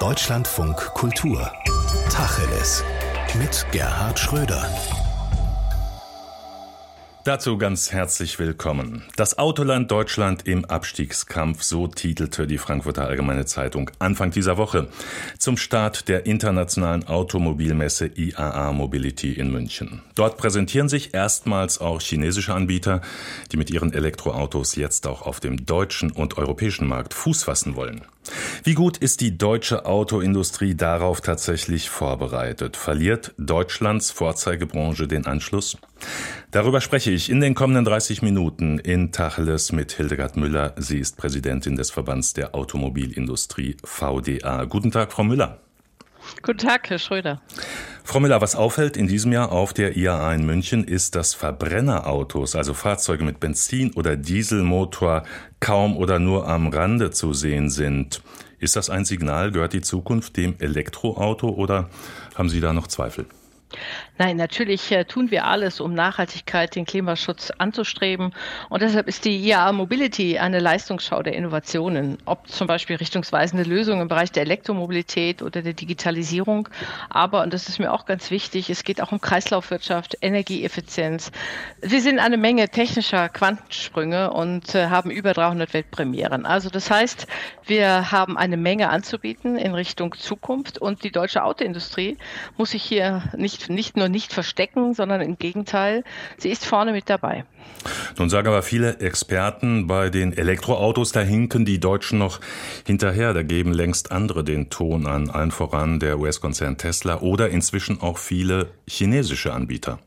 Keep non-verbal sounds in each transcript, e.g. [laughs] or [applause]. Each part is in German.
Deutschlandfunk Kultur. Tacheles. Mit Gerhard Schröder. Dazu ganz herzlich willkommen. Das Autoland Deutschland im Abstiegskampf, so titelte die Frankfurter Allgemeine Zeitung Anfang dieser Woche zum Start der internationalen Automobilmesse IAA Mobility in München. Dort präsentieren sich erstmals auch chinesische Anbieter, die mit ihren Elektroautos jetzt auch auf dem deutschen und europäischen Markt Fuß fassen wollen. Wie gut ist die deutsche Autoindustrie darauf tatsächlich vorbereitet? Verliert Deutschlands Vorzeigebranche den Anschluss? Darüber spreche ich in den kommenden 30 Minuten in Tacheles mit Hildegard Müller. Sie ist Präsidentin des Verbands der Automobilindustrie VDA. Guten Tag, Frau Müller. Guten Tag, Herr Schröder. Frau Müller, was auffällt in diesem Jahr auf der IAA in München ist, dass Verbrennerautos, also Fahrzeuge mit Benzin- oder Dieselmotor, kaum oder nur am Rande zu sehen sind. Ist das ein Signal? Gehört die Zukunft dem Elektroauto oder haben Sie da noch Zweifel? Nein, natürlich äh, tun wir alles, um Nachhaltigkeit, den Klimaschutz anzustreben. Und deshalb ist die IAA Mobility eine Leistungsschau der Innovationen, ob zum Beispiel richtungsweisende Lösungen im Bereich der Elektromobilität oder der Digitalisierung. Aber, und das ist mir auch ganz wichtig, es geht auch um Kreislaufwirtschaft, Energieeffizienz. Wir sind eine Menge technischer Quantensprünge und äh, haben über 300 Weltpremieren. Also das heißt, wir haben eine Menge anzubieten in Richtung Zukunft und die deutsche Autoindustrie muss sich hier nicht, nicht nur nicht verstecken, sondern im Gegenteil, sie ist vorne mit dabei. Nun sagen aber viele Experten, bei den Elektroautos, da hinken die Deutschen noch hinterher. Da geben längst andere den Ton an, allen voran der US-Konzern Tesla oder inzwischen auch viele chinesische Anbieter.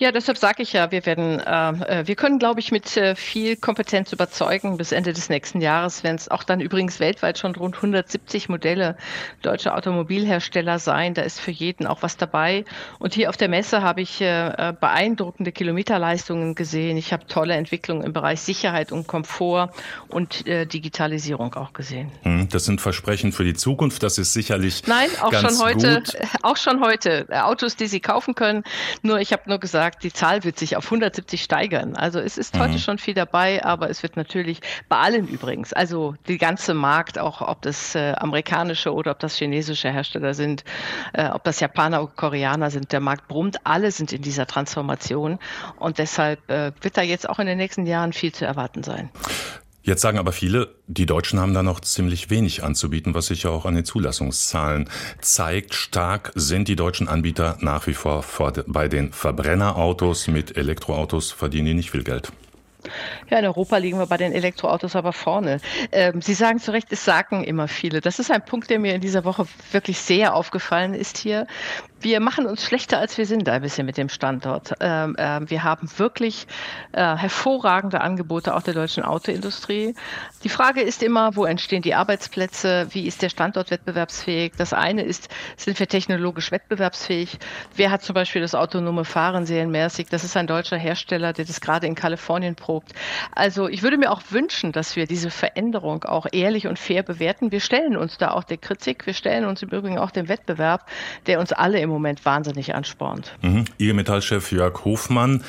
Ja, deshalb sage ich ja, wir werden, äh, äh, wir können, glaube ich, mit äh, viel Kompetenz überzeugen. Bis Ende des nächsten Jahres werden es auch dann übrigens weltweit schon rund 170 Modelle deutscher Automobilhersteller sein. Da ist für jeden auch was dabei. Und hier auf der Messe habe ich äh, äh beeindruckende Kilometerleistungen gesehen. Ich habe tolle Entwicklungen im Bereich Sicherheit und Komfort und äh, Digitalisierung auch gesehen. Hm, das sind Versprechen für die Zukunft. Das ist sicherlich Nein, auch schon heute, gut. [laughs] auch schon heute Autos, die Sie kaufen können. Nur ich habe nur gesagt sagt, die Zahl wird sich auf 170 steigern. Also es ist mhm. heute schon viel dabei, aber es wird natürlich bei allen übrigens, also die ganze Markt, auch ob das äh, amerikanische oder ob das chinesische Hersteller sind, äh, ob das Japaner oder Koreaner sind, der Markt brummt, alle sind in dieser Transformation und deshalb äh, wird da jetzt auch in den nächsten Jahren viel zu erwarten sein. Jetzt sagen aber viele, die Deutschen haben da noch ziemlich wenig anzubieten, was sich ja auch an den Zulassungszahlen zeigt. Stark sind die deutschen Anbieter nach wie vor bei den Verbrennerautos. Mit Elektroautos verdienen die nicht viel Geld. Ja, in Europa liegen wir bei den Elektroautos aber vorne. Ähm, Sie sagen zu Recht, es sagen immer viele. Das ist ein Punkt, der mir in dieser Woche wirklich sehr aufgefallen ist hier. Wir machen uns schlechter, als wir sind, ein bisschen mit dem Standort. Ähm, äh, wir haben wirklich äh, hervorragende Angebote auch der deutschen Autoindustrie. Die Frage ist immer, wo entstehen die Arbeitsplätze? Wie ist der Standort wettbewerbsfähig? Das eine ist, sind wir technologisch wettbewerbsfähig? Wer hat zum Beispiel das autonome Fahren serienmäßig? Das ist ein deutscher Hersteller, der das gerade in Kalifornien probt. Also ich würde mir auch wünschen, dass wir diese Veränderung auch ehrlich und fair bewerten. Wir stellen uns da auch der Kritik, wir stellen uns im Übrigen auch dem Wettbewerb, der uns alle im Moment wahnsinnig anspornt. Mhm. IG Metallchef Jörg Hofmann,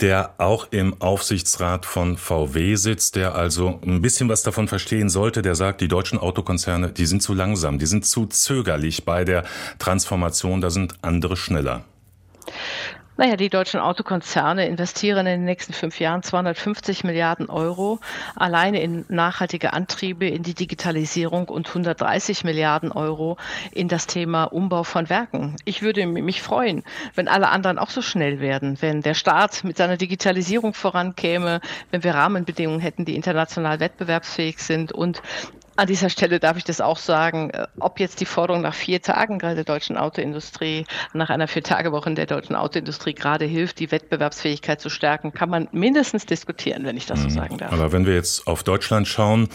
der auch im Aufsichtsrat von VW sitzt, der also ein bisschen was davon verstehen sollte, der sagt, die deutschen Autokonzerne, die sind zu langsam, die sind zu zögerlich bei der Transformation, da sind andere schneller. Naja, die deutschen Autokonzerne investieren in den nächsten fünf Jahren 250 Milliarden Euro alleine in nachhaltige Antriebe, in die Digitalisierung und 130 Milliarden Euro in das Thema Umbau von Werken. Ich würde mich freuen, wenn alle anderen auch so schnell werden, wenn der Staat mit seiner Digitalisierung vorankäme, wenn wir Rahmenbedingungen hätten, die international wettbewerbsfähig sind und an dieser Stelle darf ich das auch sagen, äh, ob jetzt die Forderung nach vier Tagen gerade der deutschen Autoindustrie, nach einer Vier-Tage-Woche in der deutschen Autoindustrie gerade hilft, die Wettbewerbsfähigkeit zu stärken, kann man mindestens diskutieren, wenn ich das so mhm. sagen darf. Aber wenn wir jetzt auf Deutschland schauen,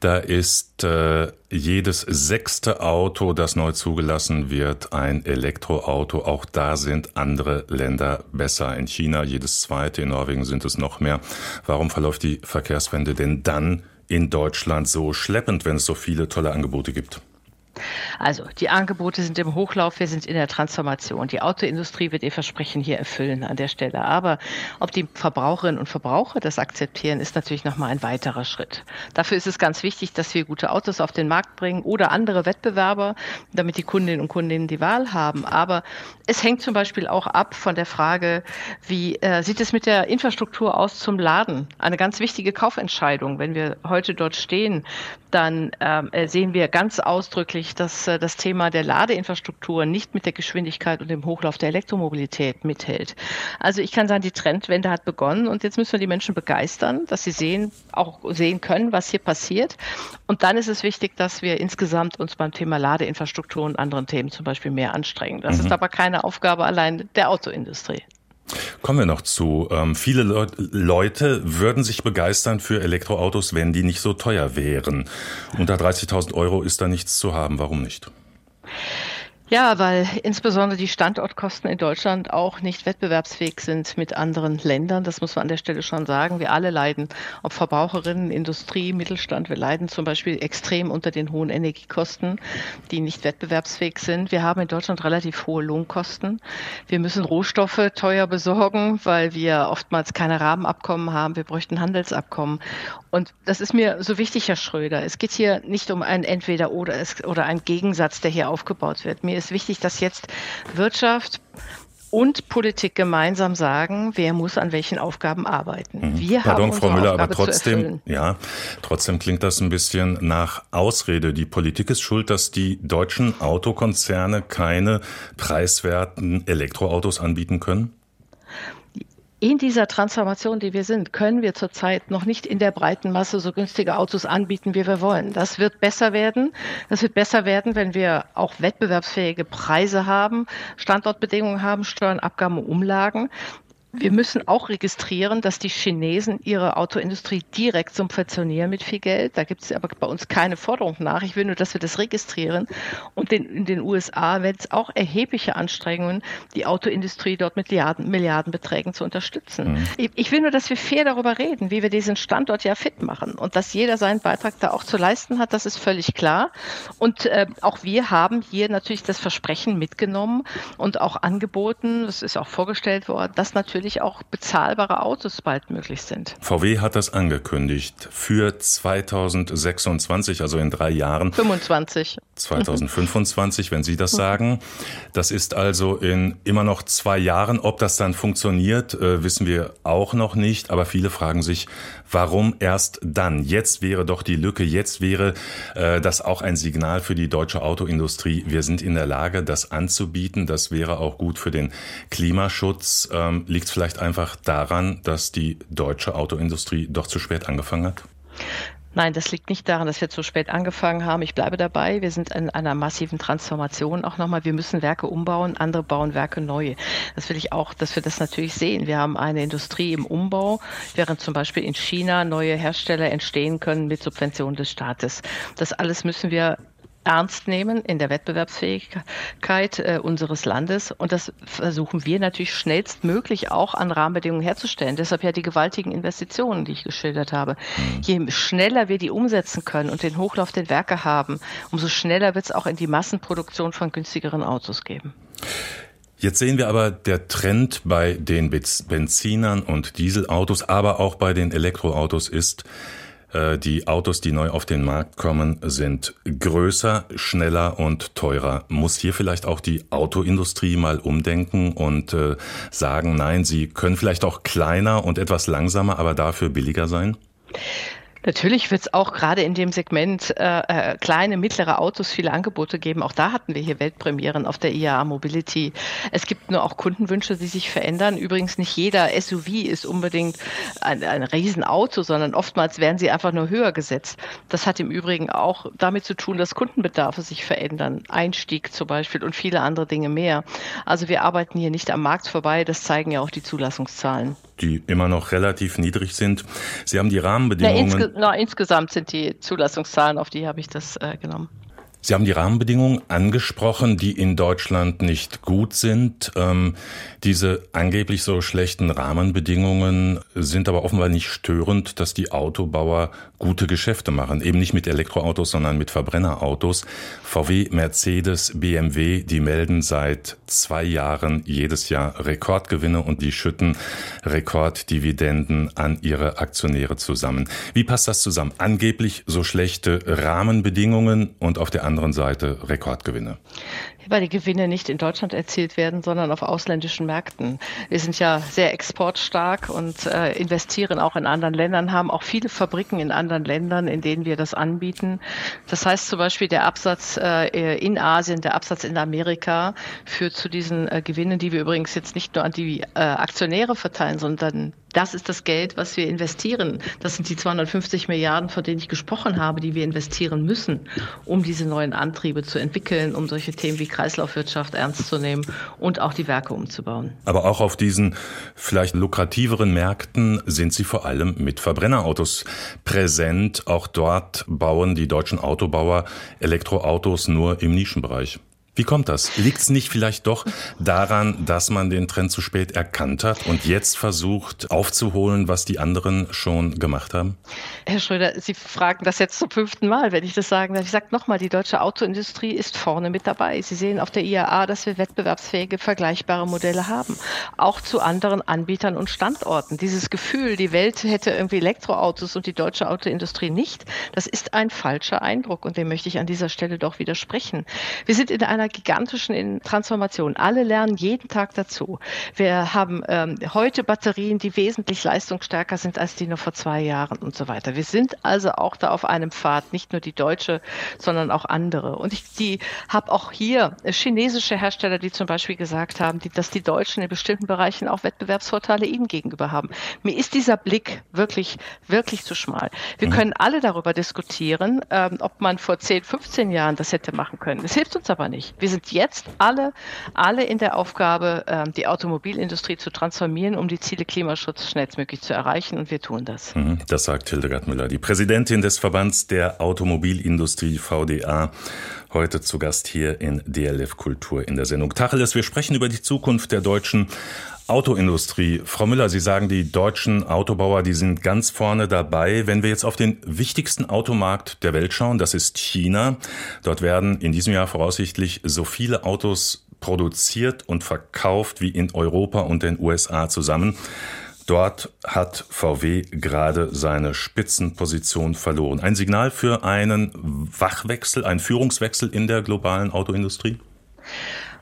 da ist äh, jedes sechste Auto, das neu zugelassen wird, ein Elektroauto. Auch da sind andere Länder besser. In China jedes zweite, in Norwegen sind es noch mehr. Warum verläuft die Verkehrswende denn dann in Deutschland so schleppend, wenn es so viele tolle Angebote gibt? Also die Angebote sind im Hochlauf, wir sind in der Transformation. Die Autoindustrie wird ihr Versprechen hier erfüllen an der Stelle. Aber ob die Verbraucherinnen und Verbraucher das akzeptieren, ist natürlich nochmal ein weiterer Schritt. Dafür ist es ganz wichtig, dass wir gute Autos auf den Markt bringen oder andere Wettbewerber, damit die Kundinnen und Kundinnen die Wahl haben. Aber es hängt zum Beispiel auch ab von der Frage, wie äh, sieht es mit der Infrastruktur aus zum Laden? Eine ganz wichtige Kaufentscheidung. Wenn wir heute dort stehen, dann äh, sehen wir ganz ausdrücklich, dass äh, das Thema der Ladeinfrastruktur nicht mit der Geschwindigkeit und dem Hochlauf der Elektromobilität mithält. Also ich kann sagen, die Trendwende hat begonnen und jetzt müssen wir die Menschen begeistern, dass sie sehen, auch sehen können, was hier passiert. Und dann ist es wichtig, dass wir insgesamt uns beim Thema Ladeinfrastruktur und anderen Themen zum Beispiel mehr anstrengen. Das mhm. ist aber keine Aufgabe allein der Autoindustrie. Kommen wir noch zu. Ähm, viele Le Leute würden sich begeistern für Elektroautos, wenn die nicht so teuer wären. Unter 30.000 Euro ist da nichts zu haben. Warum nicht? Ja, weil insbesondere die Standortkosten in Deutschland auch nicht wettbewerbsfähig sind mit anderen Ländern. Das muss man an der Stelle schon sagen. Wir alle leiden, ob Verbraucherinnen, Industrie, Mittelstand, wir leiden zum Beispiel extrem unter den hohen Energiekosten, die nicht wettbewerbsfähig sind. Wir haben in Deutschland relativ hohe Lohnkosten. Wir müssen Rohstoffe teuer besorgen, weil wir oftmals keine Rahmenabkommen haben. Wir bräuchten Handelsabkommen. Und das ist mir so wichtig, Herr Schröder. Es geht hier nicht um ein Entweder-Oder oder einen Gegensatz, der hier aufgebaut wird. Mir ist wichtig, dass jetzt Wirtschaft und Politik gemeinsam sagen, wer muss an welchen Aufgaben arbeiten. Mhm. Wir Pardon, haben Frau Müller, Aufgabe aber trotzdem, ja, trotzdem klingt das ein bisschen nach Ausrede. Die Politik ist schuld, dass die deutschen Autokonzerne keine preiswerten Elektroautos anbieten können? In dieser Transformation, die wir sind, können wir zurzeit noch nicht in der breiten Masse so günstige Autos anbieten, wie wir wollen. Das wird besser werden. Das wird besser werden, wenn wir auch wettbewerbsfähige Preise haben, Standortbedingungen haben, Steuern, Abgaben, Umlagen. Wir müssen auch registrieren, dass die Chinesen ihre Autoindustrie direkt subventionieren mit viel Geld. Da gibt es aber bei uns keine Forderung nach. Ich will nur, dass wir das registrieren. Und in, in den USA wird es auch erhebliche Anstrengungen, die Autoindustrie dort mit Milliarden, Milliardenbeträgen zu unterstützen. Mhm. Ich, ich, will nur, dass wir fair darüber reden, wie wir diesen Standort ja fit machen und dass jeder seinen Beitrag da auch zu leisten hat. Das ist völlig klar. Und äh, auch wir haben hier natürlich das Versprechen mitgenommen und auch angeboten, das ist auch vorgestellt worden, dass natürlich natürlich auch bezahlbare Autos bald möglich sind. VW hat das angekündigt für 2026, also in drei Jahren. 25. 2025, wenn Sie das sagen. Das ist also in immer noch zwei Jahren. Ob das dann funktioniert, äh, wissen wir auch noch nicht. Aber viele fragen sich, warum erst dann? Jetzt wäre doch die Lücke, jetzt wäre äh, das auch ein Signal für die deutsche Autoindustrie. Wir sind in der Lage, das anzubieten. Das wäre auch gut für den Klimaschutz. Ähm, Liegt es vielleicht einfach daran, dass die deutsche Autoindustrie doch zu spät angefangen hat? Nein, das liegt nicht daran, dass wir zu spät angefangen haben. Ich bleibe dabei. Wir sind in einer massiven Transformation auch nochmal. Wir müssen Werke umbauen, andere bauen Werke neu. Das will ich auch, dass wir das natürlich sehen. Wir haben eine Industrie im Umbau, während zum Beispiel in China neue Hersteller entstehen können mit Subventionen des Staates. Das alles müssen wir ernst nehmen in der Wettbewerbsfähigkeit äh, unseres Landes. Und das versuchen wir natürlich schnellstmöglich auch an Rahmenbedingungen herzustellen. Deshalb ja die gewaltigen Investitionen, die ich geschildert habe. Mhm. Je schneller wir die umsetzen können und den Hochlauf der Werke haben, umso schneller wird es auch in die Massenproduktion von günstigeren Autos geben. Jetzt sehen wir aber der Trend bei den Benzinern und Dieselautos, aber auch bei den Elektroautos ist, die Autos, die neu auf den Markt kommen, sind größer, schneller und teurer. Muss hier vielleicht auch die Autoindustrie mal umdenken und äh, sagen, nein, sie können vielleicht auch kleiner und etwas langsamer, aber dafür billiger sein? Natürlich wird es auch gerade in dem Segment äh, äh, kleine, mittlere Autos viele Angebote geben. Auch da hatten wir hier Weltpremieren auf der IAA Mobility. Es gibt nur auch Kundenwünsche, die sich verändern. Übrigens nicht jeder SUV ist unbedingt ein, ein Riesenauto, sondern oftmals werden sie einfach nur höher gesetzt. Das hat im Übrigen auch damit zu tun, dass Kundenbedarfe sich verändern. Einstieg zum Beispiel und viele andere Dinge mehr. Also wir arbeiten hier nicht am Markt vorbei. Das zeigen ja auch die Zulassungszahlen die immer noch relativ niedrig sind. Sie haben die Rahmenbedingungen. Na, insge na, insgesamt sind die Zulassungszahlen, auf die habe ich das äh, genommen. Sie haben die Rahmenbedingungen angesprochen, die in Deutschland nicht gut sind. Ähm, diese angeblich so schlechten Rahmenbedingungen sind aber offenbar nicht störend, dass die Autobauer gute Geschäfte machen. Eben nicht mit Elektroautos, sondern mit Verbrennerautos. VW, Mercedes, BMW, die melden seit zwei Jahren jedes Jahr Rekordgewinne und die schütten Rekorddividenden an ihre Aktionäre zusammen. Wie passt das zusammen? Angeblich so schlechte Rahmenbedingungen und auf der anderen Seite Rekordgewinne weil die Gewinne nicht in Deutschland erzielt werden, sondern auf ausländischen Märkten. Wir sind ja sehr exportstark und äh, investieren auch in anderen Ländern, haben auch viele Fabriken in anderen Ländern, in denen wir das anbieten. Das heißt zum Beispiel der Absatz äh, in Asien, der Absatz in Amerika führt zu diesen äh, Gewinnen, die wir übrigens jetzt nicht nur an die äh, Aktionäre verteilen, sondern das ist das Geld, was wir investieren. Das sind die 250 Milliarden, von denen ich gesprochen habe, die wir investieren müssen, um diese neuen Antriebe zu entwickeln, um solche Themen wie Kreislaufwirtschaft ernst zu nehmen und auch die Werke umzubauen. Aber auch auf diesen vielleicht lukrativeren Märkten sind Sie vor allem mit Verbrennerautos präsent. Auch dort bauen die deutschen Autobauer Elektroautos nur im Nischenbereich. Wie kommt das? Liegt es nicht vielleicht doch daran, dass man den Trend zu spät erkannt hat und jetzt versucht aufzuholen, was die anderen schon gemacht haben? Herr Schröder, Sie fragen das jetzt zum fünften Mal, wenn ich das sagen darf. Ich sage nochmal, die deutsche Autoindustrie ist vorne mit dabei. Sie sehen auf der IAA, dass wir wettbewerbsfähige, vergleichbare Modelle haben. Auch zu anderen Anbietern und Standorten. Dieses Gefühl, die Welt hätte irgendwie Elektroautos und die deutsche Autoindustrie nicht, das ist ein falscher Eindruck und dem möchte ich an dieser Stelle doch widersprechen. Wir sind in einer gigantischen Transformation. Alle lernen jeden Tag dazu. Wir haben ähm, heute Batterien, die wesentlich leistungsstärker sind als die noch vor zwei Jahren und so weiter. Wir sind also auch da auf einem Pfad, nicht nur die deutsche, sondern auch andere. Und ich die habe auch hier chinesische Hersteller, die zum Beispiel gesagt haben, die, dass die Deutschen in bestimmten Bereichen auch Wettbewerbsvorteile ihnen gegenüber haben. Mir ist dieser Blick wirklich, wirklich zu schmal. Wir mhm. können alle darüber diskutieren, ähm, ob man vor 10, 15 Jahren das hätte machen können. Das hilft uns aber nicht. Wir sind jetzt alle, alle in der Aufgabe, ähm, die Automobilindustrie zu transformieren, um die Ziele Klimaschutz schnellstmöglich zu erreichen. Und wir tun das. Mhm, das sagt Hildegard Müller, die Präsidentin des Verbands der Automobilindustrie VDA heute zu Gast hier in DLF Kultur in der Sendung Tacheles. Wir sprechen über die Zukunft der deutschen Autoindustrie. Frau Müller, Sie sagen, die deutschen Autobauer, die sind ganz vorne dabei. Wenn wir jetzt auf den wichtigsten Automarkt der Welt schauen, das ist China. Dort werden in diesem Jahr voraussichtlich so viele Autos produziert und verkauft wie in Europa und den USA zusammen. Dort hat VW gerade seine Spitzenposition verloren. Ein Signal für einen Wachwechsel, einen Führungswechsel in der globalen Autoindustrie?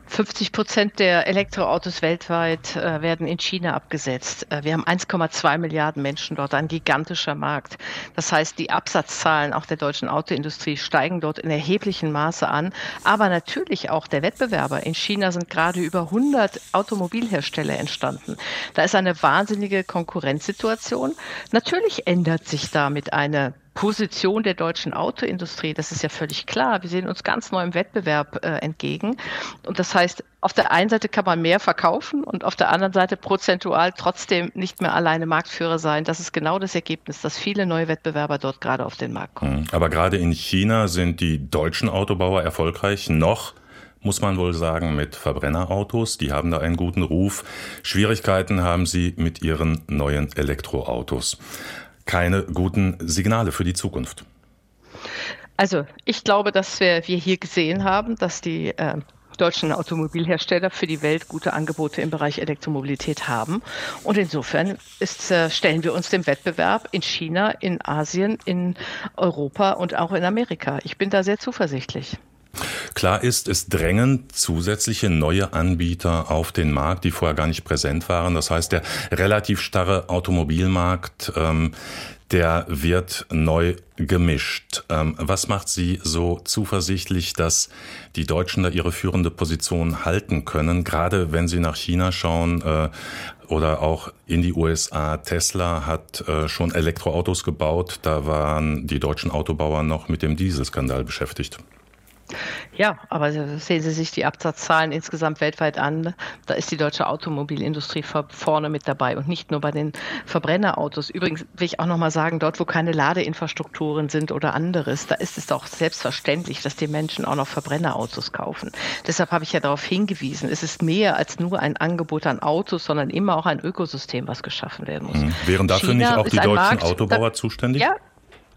50 Prozent der Elektroautos weltweit äh, werden in China abgesetzt. Äh, wir haben 1,2 Milliarden Menschen dort, ein gigantischer Markt. Das heißt, die Absatzzahlen auch der deutschen Autoindustrie steigen dort in erheblichem Maße an. Aber natürlich auch der Wettbewerber. In China sind gerade über 100 Automobilhersteller entstanden. Da ist eine wahnsinnige Konkurrenzsituation. Natürlich ändert sich damit eine Position der deutschen Autoindustrie, das ist ja völlig klar. Wir sehen uns ganz neuem Wettbewerb äh, entgegen. Und das heißt, auf der einen Seite kann man mehr verkaufen und auf der anderen Seite prozentual trotzdem nicht mehr alleine Marktführer sein. Das ist genau das Ergebnis, dass viele neue Wettbewerber dort gerade auf den Markt kommen. Hm, aber gerade in China sind die deutschen Autobauer erfolgreich noch muss man wohl sagen, mit Verbrennerautos. Die haben da einen guten Ruf. Schwierigkeiten haben sie mit ihren neuen Elektroautos keine guten Signale für die Zukunft. Also ich glaube, dass wir, wir hier gesehen haben, dass die äh, deutschen Automobilhersteller für die Welt gute Angebote im Bereich Elektromobilität haben. Und insofern ist, äh, stellen wir uns dem Wettbewerb in China, in Asien, in Europa und auch in Amerika. Ich bin da sehr zuversichtlich. Klar ist, es drängen zusätzliche neue Anbieter auf den Markt, die vorher gar nicht präsent waren. Das heißt, der relativ starre Automobilmarkt, ähm, der wird neu gemischt. Ähm, was macht Sie so zuversichtlich, dass die Deutschen da ihre führende Position halten können, gerade wenn Sie nach China schauen äh, oder auch in die USA? Tesla hat äh, schon Elektroautos gebaut, da waren die deutschen Autobauer noch mit dem Dieselskandal beschäftigt. Ja, aber sehen Sie sich die Absatzzahlen insgesamt weltweit an. Da ist die deutsche Automobilindustrie vorne mit dabei und nicht nur bei den Verbrennerautos. Übrigens will ich auch noch mal sagen, dort, wo keine Ladeinfrastrukturen sind oder anderes, da ist es doch selbstverständlich, dass die Menschen auch noch Verbrennerautos kaufen. Deshalb habe ich ja darauf hingewiesen, es ist mehr als nur ein Angebot an Autos, sondern immer auch ein Ökosystem, was geschaffen werden muss. Mhm. Wären dafür China nicht auch die deutschen Markt, Autobauer da, zuständig? Ja,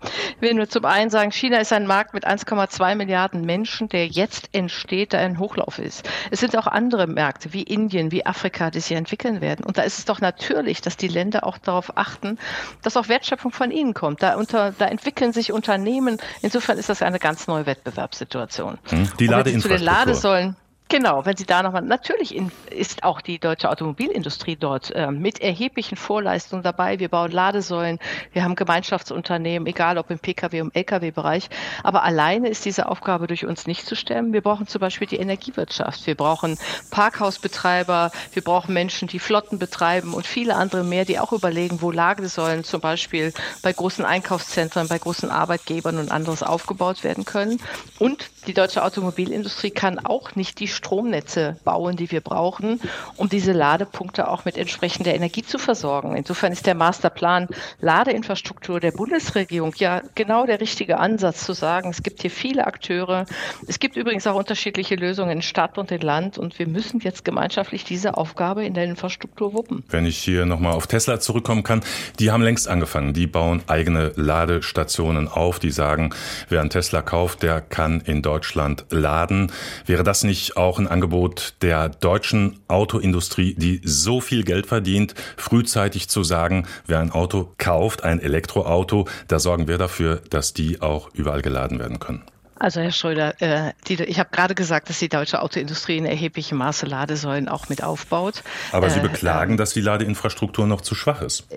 ich will nur zum einen sagen, China ist ein Markt mit 1,2 Milliarden Menschen, der jetzt entsteht, der ein Hochlauf ist. Es sind auch andere Märkte wie Indien, wie Afrika, die sich entwickeln werden. Und da ist es doch natürlich, dass die Länder auch darauf achten, dass auch Wertschöpfung von ihnen kommt. Da, unter, da entwickeln sich Unternehmen. Insofern ist das eine ganz neue Wettbewerbssituation. Hm, die Ladeinfrastruktur. Zu den Ladesäulen Genau, wenn Sie da nochmal, natürlich ist auch die deutsche Automobilindustrie dort äh, mit erheblichen Vorleistungen dabei. Wir bauen Ladesäulen, wir haben Gemeinschaftsunternehmen, egal ob im Pkw- und Lkw-Bereich. Aber alleine ist diese Aufgabe durch uns nicht zu stemmen. Wir brauchen zum Beispiel die Energiewirtschaft. Wir brauchen Parkhausbetreiber, wir brauchen Menschen, die Flotten betreiben und viele andere mehr, die auch überlegen, wo Ladesäulen zum Beispiel bei großen Einkaufszentren, bei großen Arbeitgebern und anderes aufgebaut werden können. Und die deutsche Automobilindustrie kann auch nicht die Stromnetze bauen, die wir brauchen, um diese Ladepunkte auch mit entsprechender Energie zu versorgen. Insofern ist der Masterplan Ladeinfrastruktur der Bundesregierung ja genau der richtige Ansatz zu sagen, es gibt hier viele Akteure. Es gibt übrigens auch unterschiedliche Lösungen in Stadt und in Land und wir müssen jetzt gemeinschaftlich diese Aufgabe in der Infrastruktur wuppen. Wenn ich hier nochmal auf Tesla zurückkommen kann, die haben längst angefangen. Die bauen eigene Ladestationen auf. Die sagen, wer einen Tesla kauft, der kann in Deutschland laden. Wäre das nicht auch auch ein Angebot der deutschen Autoindustrie, die so viel Geld verdient, frühzeitig zu sagen, wer ein Auto kauft, ein Elektroauto, da sorgen wir dafür, dass die auch überall geladen werden können. Also Herr Schröder, äh, ich habe gerade gesagt, dass die deutsche Autoindustrie in erheblichem Maße Ladesäulen auch mit aufbaut. Aber Sie äh, beklagen, äh, dass die Ladeinfrastruktur noch zu schwach ist.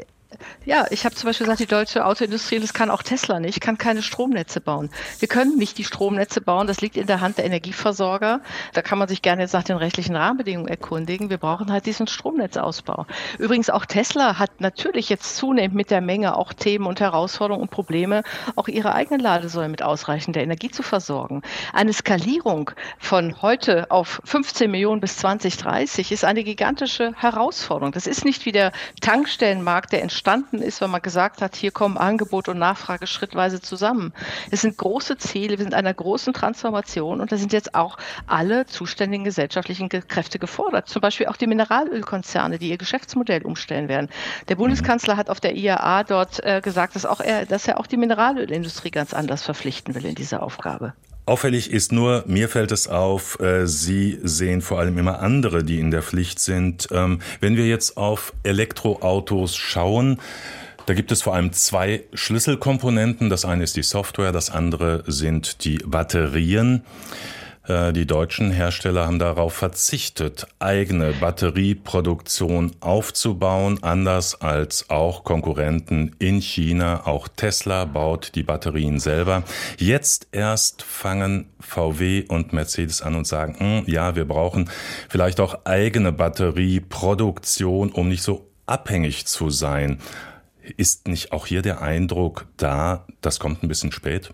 Ja, ich habe zum Beispiel gesagt, die deutsche Autoindustrie, das kann auch Tesla nicht, kann keine Stromnetze bauen. Wir können nicht die Stromnetze bauen, das liegt in der Hand der Energieversorger. Da kann man sich gerne jetzt nach den rechtlichen Rahmenbedingungen erkundigen. Wir brauchen halt diesen Stromnetzausbau. Übrigens auch Tesla hat natürlich jetzt zunehmend mit der Menge auch Themen und Herausforderungen und Probleme, auch ihre eigenen Ladesäulen mit ausreichender Energie zu versorgen. Eine Skalierung von heute auf 15 Millionen bis 2030 ist eine gigantische Herausforderung. Das ist nicht wie der Tankstellenmarkt, der entsteht entstanden ist, weil man gesagt hat, hier kommen Angebot und Nachfrage schrittweise zusammen. Es sind große Ziele, wir sind einer großen Transformation und da sind jetzt auch alle zuständigen gesellschaftlichen Kräfte gefordert. Zum Beispiel auch die Mineralölkonzerne, die ihr Geschäftsmodell umstellen werden. Der Bundeskanzler hat auf der IAA dort äh, gesagt, dass, auch er, dass er auch die Mineralölindustrie ganz anders verpflichten will in dieser Aufgabe. Auffällig ist nur, mir fällt es auf, äh, Sie sehen vor allem immer andere, die in der Pflicht sind. Ähm, wenn wir jetzt auf Elektroautos schauen, da gibt es vor allem zwei Schlüsselkomponenten. Das eine ist die Software, das andere sind die Batterien. Äh, die deutschen Hersteller haben darauf verzichtet, eigene Batterieproduktion aufzubauen, anders als auch Konkurrenten in China. Auch Tesla baut die Batterien selber. Jetzt erst fangen VW und Mercedes an und sagen, hm, ja, wir brauchen vielleicht auch eigene Batterieproduktion, um nicht so abhängig zu sein. Ist nicht auch hier der Eindruck da, das kommt ein bisschen spät?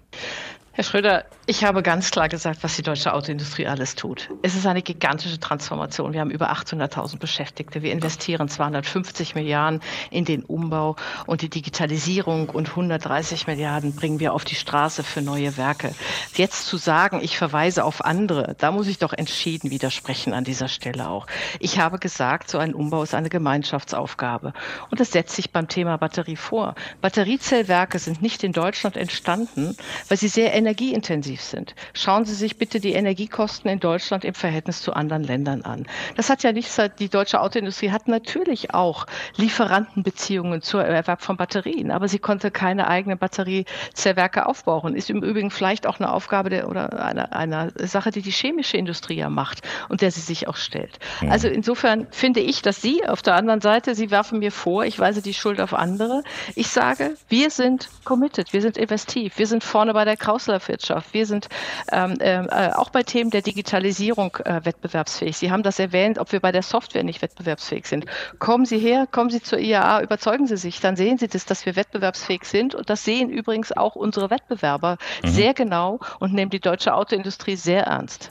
Herr Schröder, ich habe ganz klar gesagt, was die deutsche Autoindustrie alles tut. Es ist eine gigantische Transformation. Wir haben über 800.000 Beschäftigte. Wir investieren 250 Milliarden in den Umbau und die Digitalisierung und 130 Milliarden bringen wir auf die Straße für neue Werke. Jetzt zu sagen, ich verweise auf andere, da muss ich doch entschieden widersprechen an dieser Stelle auch. Ich habe gesagt, so ein Umbau ist eine Gemeinschaftsaufgabe. Und das setzt sich beim Thema Batterie vor. Batteriezellwerke sind nicht in Deutschland entstanden, weil sie sehr energieintensiv sind. Schauen Sie sich bitte die Energiekosten in Deutschland im Verhältnis zu anderen Ländern an. Das hat ja nicht die deutsche Autoindustrie hat natürlich auch Lieferantenbeziehungen zur Erwerb von Batterien, aber sie konnte keine eigenen Batteriezellwerke aufbauen. Ist im Übrigen vielleicht auch eine Aufgabe der, oder einer eine Sache, die die chemische Industrie ja macht und der sie sich auch stellt. Mhm. Also insofern finde ich, dass Sie auf der anderen Seite, Sie werfen mir vor, ich weise die Schuld auf andere. Ich sage, wir sind committed, wir sind investiv, wir sind vorne bei der Kraus Kreislaufwirtschaft. Wir sind ähm, ähm, äh, auch bei Themen der Digitalisierung äh, wettbewerbsfähig. Sie haben das erwähnt, ob wir bei der Software nicht wettbewerbsfähig sind. Kommen Sie her, kommen Sie zur IAA, überzeugen Sie sich, dann sehen Sie das, dass wir wettbewerbsfähig sind. Und das sehen übrigens auch unsere Wettbewerber mhm. sehr genau und nehmen die deutsche Autoindustrie sehr ernst.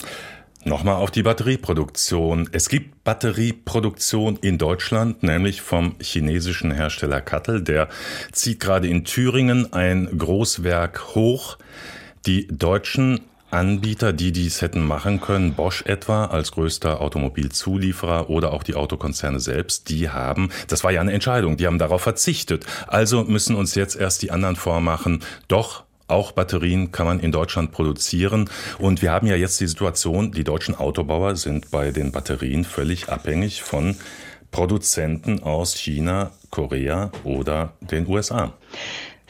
Nochmal auf die Batterieproduktion. Es gibt Batterieproduktion in Deutschland, nämlich vom chinesischen Hersteller Kattel. Der zieht gerade in Thüringen ein Großwerk hoch. Die deutschen Anbieter, die dies hätten machen können, Bosch etwa als größter Automobilzulieferer oder auch die Autokonzerne selbst, die haben, das war ja eine Entscheidung, die haben darauf verzichtet. Also müssen uns jetzt erst die anderen vormachen, doch auch Batterien kann man in Deutschland produzieren. Und wir haben ja jetzt die Situation, die deutschen Autobauer sind bei den Batterien völlig abhängig von Produzenten aus China, Korea oder den USA.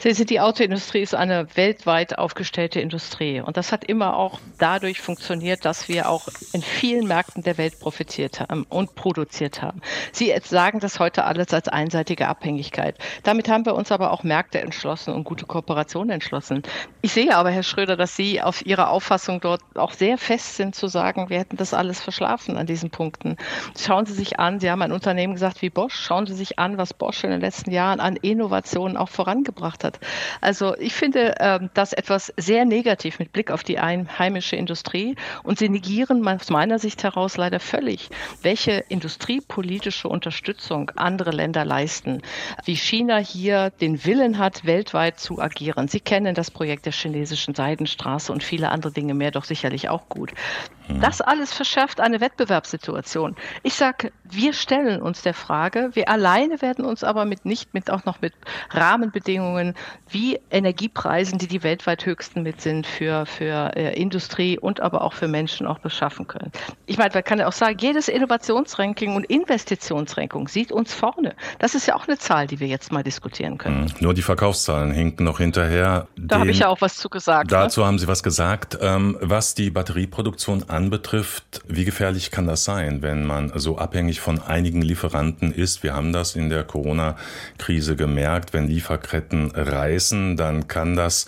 Sehen Sie, die Autoindustrie ist eine weltweit aufgestellte Industrie. Und das hat immer auch dadurch funktioniert, dass wir auch in vielen Märkten der Welt profitiert haben und produziert haben. Sie sagen das heute alles als einseitige Abhängigkeit. Damit haben wir uns aber auch Märkte entschlossen und gute Kooperationen entschlossen. Ich sehe aber, Herr Schröder, dass Sie auf Ihrer Auffassung dort auch sehr fest sind zu sagen, wir hätten das alles verschlafen an diesen Punkten. Schauen Sie sich an, Sie haben ein Unternehmen gesagt wie Bosch, schauen Sie sich an, was Bosch in den letzten Jahren an Innovationen auch vorangebracht hat hat. Also ich finde ähm, das etwas sehr negativ mit Blick auf die einheimische Industrie und sie negieren aus meiner Sicht heraus leider völlig, welche industriepolitische Unterstützung andere Länder leisten, wie China hier den Willen hat, weltweit zu agieren. Sie kennen das Projekt der chinesischen Seidenstraße und viele andere Dinge mehr doch sicherlich auch gut. Mhm. Das alles verschärft eine Wettbewerbssituation. Ich sage, wir stellen uns der Frage, wir alleine werden uns aber mit nicht mit auch noch mit Rahmenbedingungen wie Energiepreisen, die die weltweit höchsten mit sind für, für äh, Industrie und aber auch für Menschen auch beschaffen können. Ich meine, man kann ja auch sagen, jedes Innovationsranking und Investitionsranking sieht uns vorne. Das ist ja auch eine Zahl, die wir jetzt mal diskutieren können. Mhm. Nur die Verkaufszahlen hinken noch hinterher. Da habe ich ja auch was zu gesagt. Ne? Dazu ne? haben Sie was gesagt. Ähm, was die Batterieproduktion anbetrifft, wie gefährlich kann das sein, wenn man so abhängig von einigen Lieferanten ist? Wir haben das in der Corona-Krise gemerkt, wenn Lieferketten reißen, dann kann das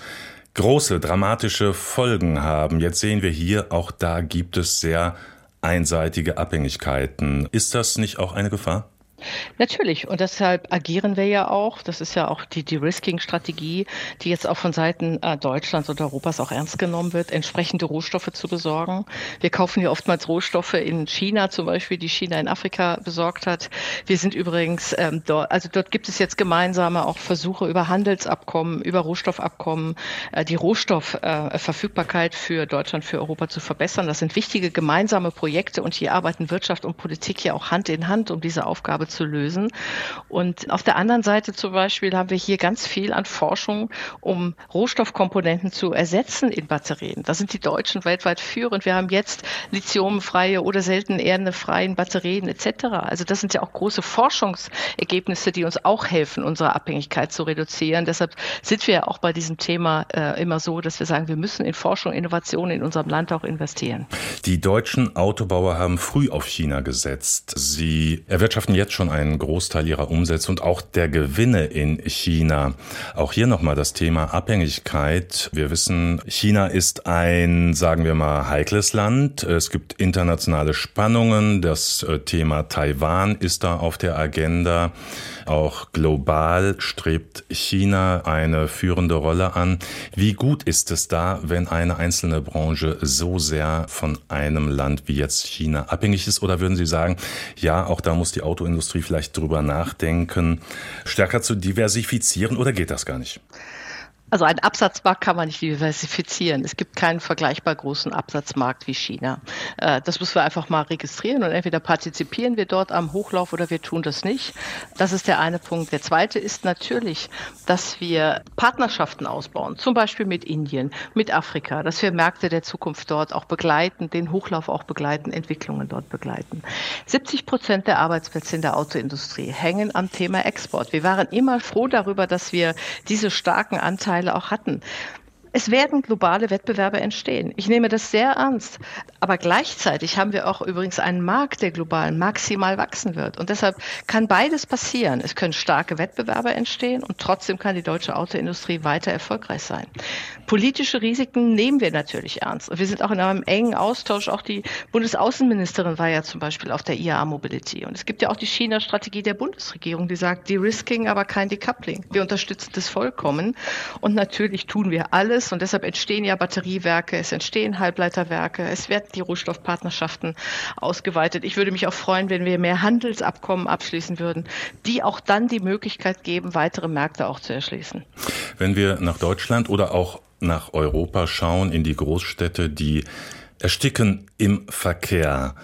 große, dramatische Folgen haben. Jetzt sehen wir hier, auch da gibt es sehr einseitige Abhängigkeiten. Ist das nicht auch eine Gefahr? Natürlich. Und deshalb agieren wir ja auch. Das ist ja auch die De-Risking-Strategie, die jetzt auch von Seiten äh, Deutschlands und Europas auch ernst genommen wird, entsprechende Rohstoffe zu besorgen. Wir kaufen ja oftmals Rohstoffe in China zum Beispiel, die China in Afrika besorgt hat. Wir sind übrigens ähm, dort, also dort gibt es jetzt gemeinsame auch Versuche über Handelsabkommen, über Rohstoffabkommen, äh, die Rohstoffverfügbarkeit äh, für Deutschland, für Europa zu verbessern. Das sind wichtige gemeinsame Projekte und hier arbeiten Wirtschaft und Politik ja auch Hand in Hand, um diese Aufgabe zu lösen. Und auf der anderen Seite zum Beispiel haben wir hier ganz viel an Forschung, um Rohstoffkomponenten zu ersetzen in Batterien. Da sind die Deutschen weltweit führend. Wir haben jetzt lithiumfreie oder selten erdefreien Batterien etc. Also das sind ja auch große Forschungsergebnisse, die uns auch helfen, unsere Abhängigkeit zu reduzieren. Deshalb sind wir ja auch bei diesem Thema äh, immer so, dass wir sagen, wir müssen in Forschung, Innovation in unserem Land auch investieren. Die deutschen Autobauer haben früh auf China gesetzt. Sie erwirtschaften jetzt schon schon einen Großteil ihrer Umsätze und auch der Gewinne in China. Auch hier nochmal das Thema Abhängigkeit. Wir wissen, China ist ein, sagen wir mal, heikles Land. Es gibt internationale Spannungen. Das äh, Thema Taiwan ist da auf der Agenda. Auch global strebt China eine führende Rolle an. Wie gut ist es da, wenn eine einzelne Branche so sehr von einem Land wie jetzt China abhängig ist? Oder würden Sie sagen, ja, auch da muss die Autoindustrie Industrie vielleicht drüber nachdenken, stärker zu diversifizieren oder geht das gar nicht? Also ein Absatzmarkt kann man nicht diversifizieren. Es gibt keinen vergleichbar großen Absatzmarkt wie China. Äh, das müssen wir einfach mal registrieren und entweder partizipieren wir dort am Hochlauf oder wir tun das nicht. Das ist der eine Punkt. Der zweite ist natürlich, dass wir Partnerschaften ausbauen, zum Beispiel mit Indien, mit Afrika, dass wir Märkte der Zukunft dort auch begleiten, den Hochlauf auch begleiten, Entwicklungen dort begleiten. 70 Prozent der Arbeitsplätze in der Autoindustrie hängen am Thema Export. Wir waren immer froh darüber, dass wir diese starken Anteile Anteile auch hatten. Es werden globale Wettbewerbe entstehen. Ich nehme das sehr ernst. Aber gleichzeitig haben wir auch übrigens einen Markt, der global maximal wachsen wird. Und deshalb kann beides passieren. Es können starke Wettbewerbe entstehen und trotzdem kann die deutsche Autoindustrie weiter erfolgreich sein. Politische Risiken nehmen wir natürlich ernst. Und wir sind auch in einem engen Austausch. Auch die Bundesaußenministerin war ja zum Beispiel auf der IAA Mobility. Und es gibt ja auch die China-Strategie der Bundesregierung, die sagt, De-Risking, aber kein Decoupling. Wir unterstützen das vollkommen. Und natürlich tun wir alles, ist. Und deshalb entstehen ja Batteriewerke, es entstehen Halbleiterwerke, es werden die Rohstoffpartnerschaften ausgeweitet. Ich würde mich auch freuen, wenn wir mehr Handelsabkommen abschließen würden, die auch dann die Möglichkeit geben, weitere Märkte auch zu erschließen. Wenn wir nach Deutschland oder auch nach Europa schauen, in die Großstädte, die ersticken im Verkehr.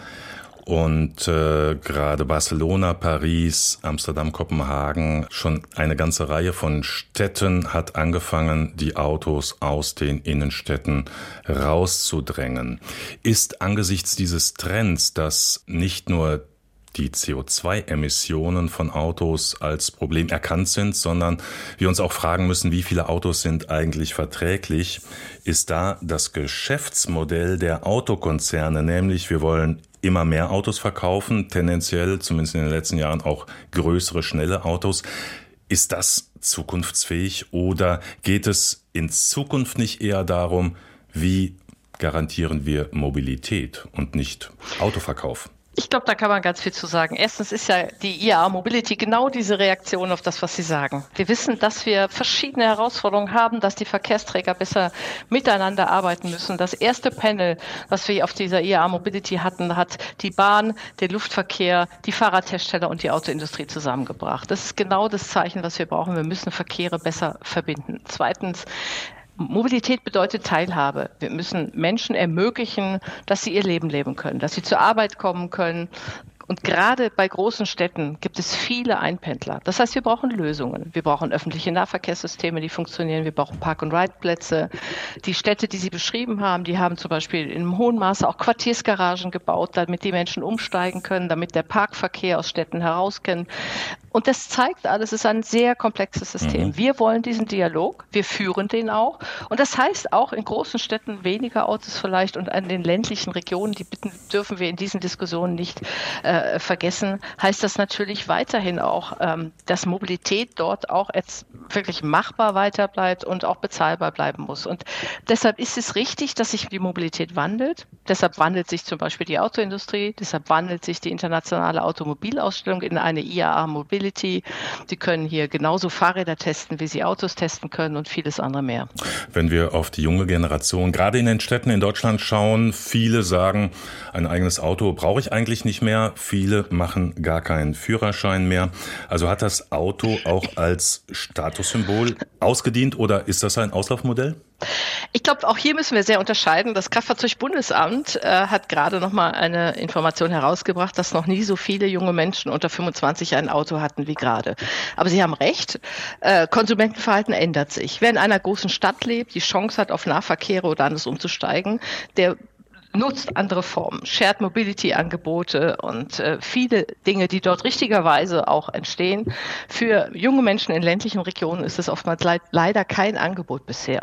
Und äh, gerade Barcelona, Paris, Amsterdam, Kopenhagen, schon eine ganze Reihe von Städten hat angefangen, die Autos aus den Innenstädten rauszudrängen. Ist angesichts dieses Trends, dass nicht nur die CO2-Emissionen von Autos als Problem erkannt sind, sondern wir uns auch fragen müssen, wie viele Autos sind eigentlich verträglich, ist da das Geschäftsmodell der Autokonzerne, nämlich wir wollen immer mehr Autos verkaufen, tendenziell zumindest in den letzten Jahren auch größere, schnelle Autos. Ist das zukunftsfähig oder geht es in Zukunft nicht eher darum, wie garantieren wir Mobilität und nicht Autoverkauf? Ich glaube, da kann man ganz viel zu sagen. Erstens ist ja die IAA Mobility genau diese Reaktion auf das, was Sie sagen. Wir wissen, dass wir verschiedene Herausforderungen haben, dass die Verkehrsträger besser miteinander arbeiten müssen. Das erste Panel, was wir auf dieser IAA Mobility hatten, hat die Bahn, der Luftverkehr, die Fahrradhersteller und die Autoindustrie zusammengebracht. Das ist genau das Zeichen, was wir brauchen. Wir müssen Verkehre besser verbinden. Zweitens, Mobilität bedeutet Teilhabe. Wir müssen Menschen ermöglichen, dass sie ihr Leben leben können, dass sie zur Arbeit kommen können, und gerade bei großen Städten gibt es viele Einpendler. Das heißt, wir brauchen Lösungen. Wir brauchen öffentliche Nahverkehrssysteme, die funktionieren. Wir brauchen Park-and-Ride-Plätze. Die Städte, die Sie beschrieben haben, die haben zum Beispiel in hohem Maße auch Quartiersgaragen gebaut, damit die Menschen umsteigen können, damit der Parkverkehr aus Städten herauskennt. Und das zeigt alles, es ist ein sehr komplexes System. Mhm. Wir wollen diesen Dialog, wir führen den auch. Und das heißt auch in großen Städten weniger Autos vielleicht und an den ländlichen Regionen, die bitten, dürfen wir in diesen Diskussionen nicht äh, äh, vergessen, heißt das natürlich weiterhin auch, ähm, dass Mobilität dort auch jetzt wirklich machbar weiter bleibt und auch bezahlbar bleiben muss. Und deshalb ist es richtig, dass sich die Mobilität wandelt. Deshalb wandelt sich zum Beispiel die Autoindustrie, deshalb wandelt sich die internationale Automobilausstellung in eine IAA Mobility. Sie können hier genauso Fahrräder testen, wie sie Autos testen können und vieles andere mehr. Wenn wir auf die junge Generation gerade in den Städten in Deutschland schauen, viele sagen, ein eigenes Auto brauche ich eigentlich nicht mehr. Viele machen gar keinen Führerschein mehr. Also hat das Auto auch als Statussymbol ausgedient oder ist das ein Auslaufmodell? Ich glaube, auch hier müssen wir sehr unterscheiden. Das Kraftfahrzeugbundesamt äh, hat gerade noch mal eine Information herausgebracht, dass noch nie so viele junge Menschen unter 25 ein Auto hatten wie gerade. Aber Sie haben recht, äh, Konsumentenverhalten ändert sich. Wer in einer großen Stadt lebt, die Chance hat, auf Nahverkehre oder anders umzusteigen, der nutzt andere Formen, Shared Mobility Angebote und äh, viele Dinge, die dort richtigerweise auch entstehen. Für junge Menschen in ländlichen Regionen ist es oftmals leid, leider kein Angebot bisher.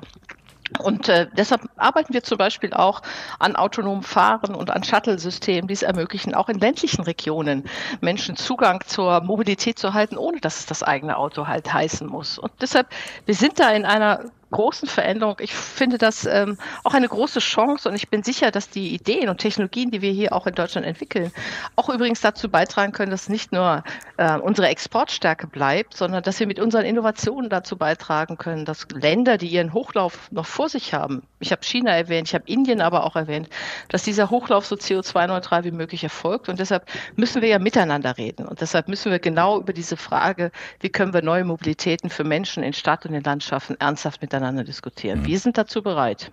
Und äh, deshalb arbeiten wir zum Beispiel auch an autonomem Fahren und an Shuttle-Systemen, die es ermöglichen, auch in ländlichen Regionen Menschen Zugang zur Mobilität zu halten, ohne dass es das eigene Auto halt heißen muss. Und deshalb, wir sind da in einer großen Veränderung. Ich finde das ähm, auch eine große Chance und ich bin sicher, dass die Ideen und Technologien, die wir hier auch in Deutschland entwickeln, auch übrigens dazu beitragen können, dass nicht nur äh, unsere Exportstärke bleibt, sondern dass wir mit unseren Innovationen dazu beitragen können, dass Länder, die ihren Hochlauf noch vor sich haben, ich habe China erwähnt, ich habe Indien aber auch erwähnt, dass dieser Hochlauf so CO2-neutral wie möglich erfolgt und deshalb müssen wir ja miteinander reden und deshalb müssen wir genau über diese Frage, wie können wir neue Mobilitäten für Menschen in Stadt und in Landschaften ernsthaft miteinander miteinander diskutieren. Mhm. Wir sind dazu bereit.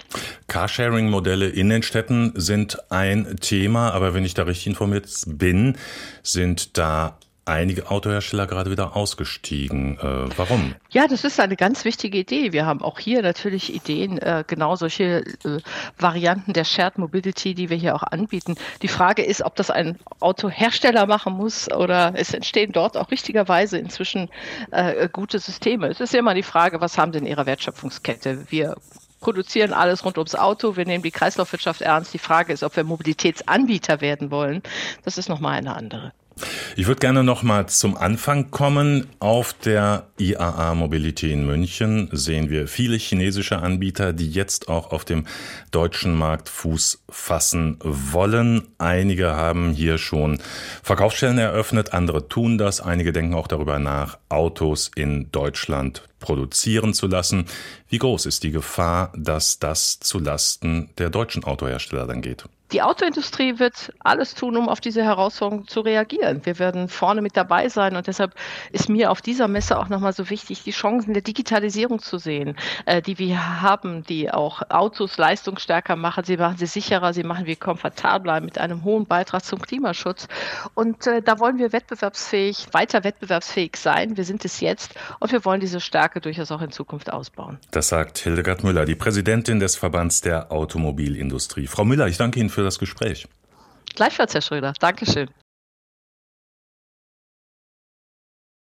Carsharing-Modelle in den Städten sind ein Thema, aber wenn ich da richtig informiert bin, sind da einige Autohersteller gerade wieder ausgestiegen. Äh, warum? Ja, das ist eine ganz wichtige Idee. Wir haben auch hier natürlich Ideen, äh, genau solche äh, Varianten der Shared Mobility, die wir hier auch anbieten. Die Frage ist, ob das ein Autohersteller machen muss oder es entstehen dort auch richtigerweise inzwischen äh, gute Systeme. Es ist immer die Frage, was haben sie in ihrer Wertschöpfungskette? Wir produzieren alles rund ums Auto, wir nehmen die Kreislaufwirtschaft ernst. Die Frage ist, ob wir Mobilitätsanbieter werden wollen. Das ist nochmal eine andere. Ich würde gerne noch mal zum Anfang kommen. Auf der IAA Mobility in München sehen wir viele chinesische Anbieter, die jetzt auch auf dem deutschen Markt Fuß fassen wollen. Einige haben hier schon Verkaufsstellen eröffnet, andere tun das. Einige denken auch darüber nach, Autos in Deutschland produzieren zu lassen. Wie groß ist die Gefahr, dass das zu Lasten der deutschen Autohersteller dann geht? Die Autoindustrie wird alles tun, um auf diese Herausforderung zu reagieren. Wir werden vorne mit dabei sein und deshalb ist mir auf dieser Messe auch nochmal so wichtig, die Chancen der Digitalisierung zu sehen, äh, die wir haben, die auch Autos leistungsstärker machen. Sie machen sie sicherer, sie machen wir komfortabler mit einem hohen Beitrag zum Klimaschutz. Und äh, da wollen wir wettbewerbsfähig, weiter wettbewerbsfähig sein. Wir sind es jetzt und wir wollen diese Stärke durchaus auch in Zukunft ausbauen. Das sagt Hildegard Müller, die Präsidentin des Verbands der Automobilindustrie. Frau Müller, ich danke Ihnen für für das Gespräch. Gleichfalls, Herr Schröder. Dankeschön.